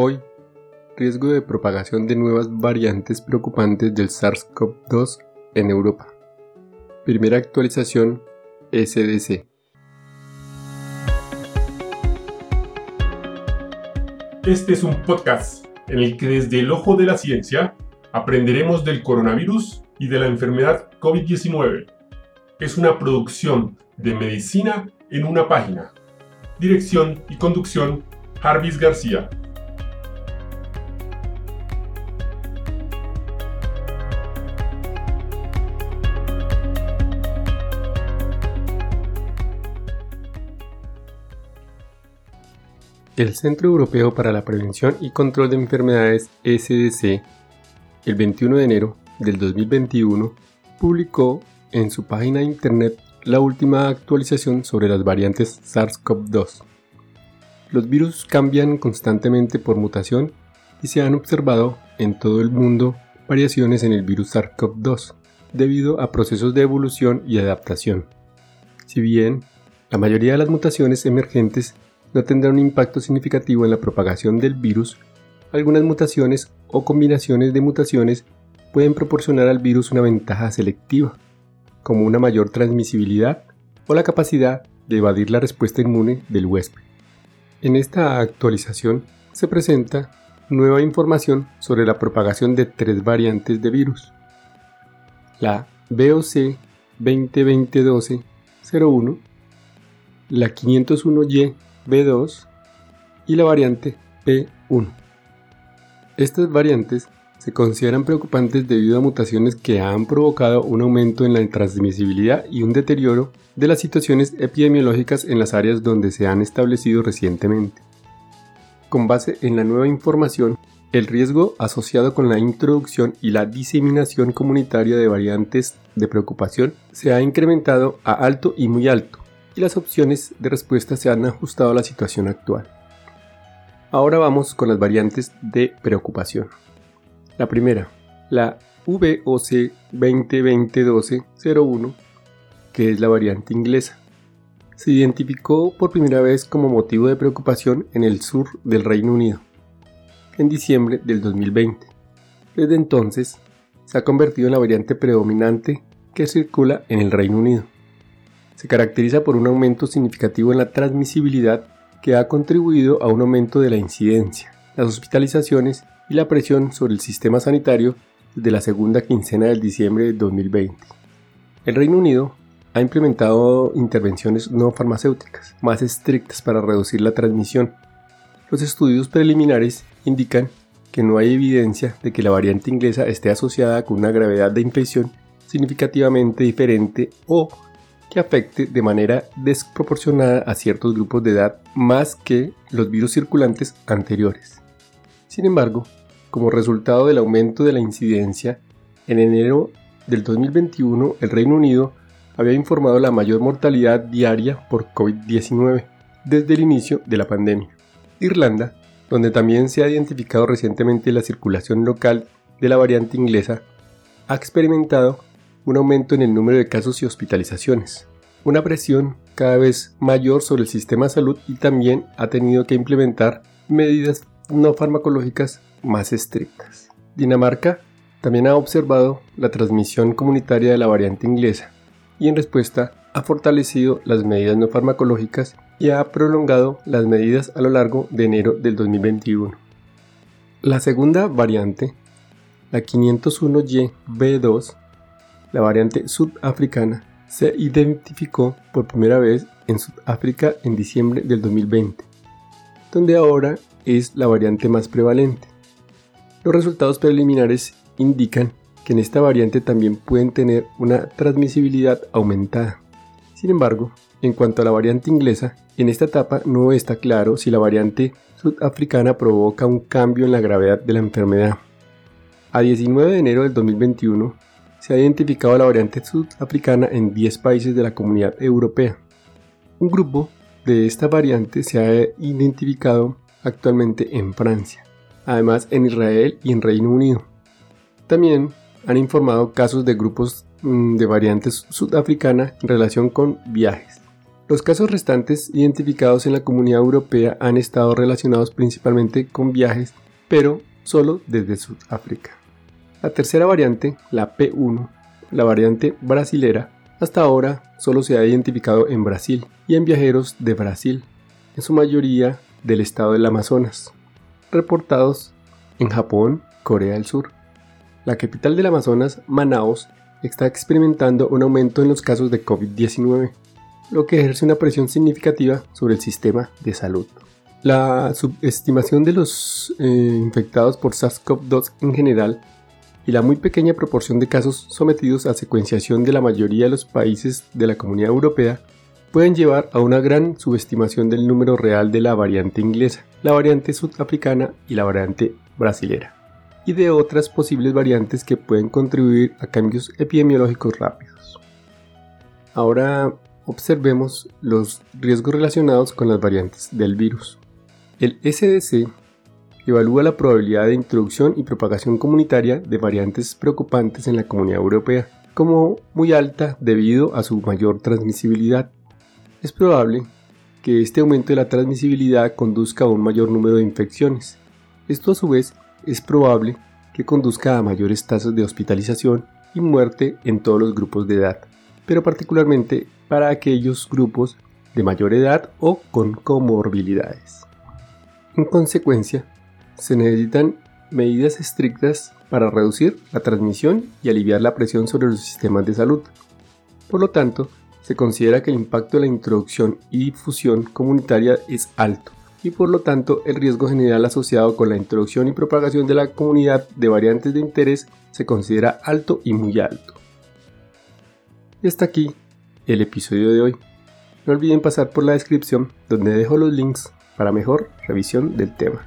Hoy, riesgo de propagación de nuevas variantes preocupantes del SARS-CoV-2 en Europa. Primera actualización SDC. Este es un podcast en el que desde el ojo de la ciencia aprenderemos del coronavirus y de la enfermedad COVID-19. Es una producción de medicina en una página. Dirección y conducción Jarvis García. El Centro Europeo para la Prevención y Control de Enfermedades SDC, el 21 de enero del 2021, publicó en su página de internet la última actualización sobre las variantes SARS-CoV-2. Los virus cambian constantemente por mutación y se han observado en todo el mundo variaciones en el virus SARS-CoV-2 debido a procesos de evolución y adaptación. Si bien la mayoría de las mutaciones emergentes no tendrán un impacto significativo en la propagación del virus, algunas mutaciones o combinaciones de mutaciones pueden proporcionar al virus una ventaja selectiva, como una mayor transmisibilidad o la capacidad de evadir la respuesta inmune del huésped. En esta actualización se presenta nueva información sobre la propagación de tres variantes de virus. La BOC 2020-12-01, la 501Y-B2 y la variante P1. Estas variantes se consideran preocupantes debido a mutaciones que han provocado un aumento en la transmisibilidad y un deterioro de las situaciones epidemiológicas en las áreas donde se han establecido recientemente. Con base en la nueva información, el riesgo asociado con la introducción y la diseminación comunitaria de variantes de preocupación se ha incrementado a alto y muy alto, y las opciones de respuesta se han ajustado a la situación actual. Ahora vamos con las variantes de preocupación. La primera, la VOC 2020-12-01, que es la variante inglesa. Se identificó por primera vez como motivo de preocupación en el sur del Reino Unido, en diciembre del 2020. Desde entonces, se ha convertido en la variante predominante que circula en el Reino Unido. Se caracteriza por un aumento significativo en la transmisibilidad que ha contribuido a un aumento de la incidencia, las hospitalizaciones y la presión sobre el sistema sanitario desde la segunda quincena del diciembre de 2020. El Reino Unido ha implementado intervenciones no farmacéuticas más estrictas para reducir la transmisión. Los estudios preliminares indican que no hay evidencia de que la variante inglesa esté asociada con una gravedad de infección significativamente diferente o que afecte de manera desproporcionada a ciertos grupos de edad más que los virus circulantes anteriores. Sin embargo, como resultado del aumento de la incidencia, en enero del 2021 el Reino Unido había informado la mayor mortalidad diaria por COVID-19 desde el inicio de la pandemia. Irlanda, donde también se ha identificado recientemente la circulación local de la variante inglesa, ha experimentado un aumento en el número de casos y hospitalizaciones, una presión cada vez mayor sobre el sistema de salud y también ha tenido que implementar medidas no farmacológicas más estrictas. Dinamarca también ha observado la transmisión comunitaria de la variante inglesa y en respuesta ha fortalecido las medidas no farmacológicas y ha prolongado las medidas a lo largo de enero del 2021. La segunda variante, la 501Y-B2, la variante sudafricana, se identificó por primera vez en Sudáfrica en diciembre del 2020, donde ahora es la variante más prevalente. Los resultados preliminares indican que en esta variante también pueden tener una transmisibilidad aumentada. Sin embargo, en cuanto a la variante inglesa, en esta etapa no está claro si la variante sudafricana provoca un cambio en la gravedad de la enfermedad. A 19 de enero del 2021, se ha identificado la variante sudafricana en 10 países de la comunidad europea. Un grupo de esta variante se ha identificado actualmente en Francia además en Israel y en Reino Unido. También han informado casos de grupos mm, de variantes sudafricana en relación con viajes. Los casos restantes identificados en la comunidad europea han estado relacionados principalmente con viajes, pero solo desde Sudáfrica. La tercera variante, la P1, la variante brasilera, hasta ahora solo se ha identificado en Brasil y en viajeros de Brasil, en su mayoría del estado del Amazonas, reportados en Japón, Corea del Sur. La capital del Amazonas, Manaus, está experimentando un aumento en los casos de COVID-19, lo que ejerce una presión significativa sobre el sistema de salud. La subestimación de los eh, infectados por SARS-CoV-2 en general y la muy pequeña proporción de casos sometidos a secuenciación de la mayoría de los países de la Comunidad Europea pueden llevar a una gran subestimación del número real de la variante inglesa, la variante sudafricana y la variante brasilera, y de otras posibles variantes que pueden contribuir a cambios epidemiológicos rápidos. Ahora observemos los riesgos relacionados con las variantes del virus. El SDC evalúa la probabilidad de introducción y propagación comunitaria de variantes preocupantes en la Comunidad Europea como muy alta debido a su mayor transmisibilidad. Es probable que este aumento de la transmisibilidad conduzca a un mayor número de infecciones. Esto a su vez es probable que conduzca a mayores tasas de hospitalización y muerte en todos los grupos de edad, pero particularmente para aquellos grupos de mayor edad o con comorbilidades. En consecuencia, se necesitan medidas estrictas para reducir la transmisión y aliviar la presión sobre los sistemas de salud. Por lo tanto, se considera que el impacto de la introducción y difusión comunitaria es alto y por lo tanto el riesgo general asociado con la introducción y propagación de la comunidad de variantes de interés se considera alto y muy alto. Y hasta aquí el episodio de hoy. No olviden pasar por la descripción donde dejo los links para mejor revisión del tema.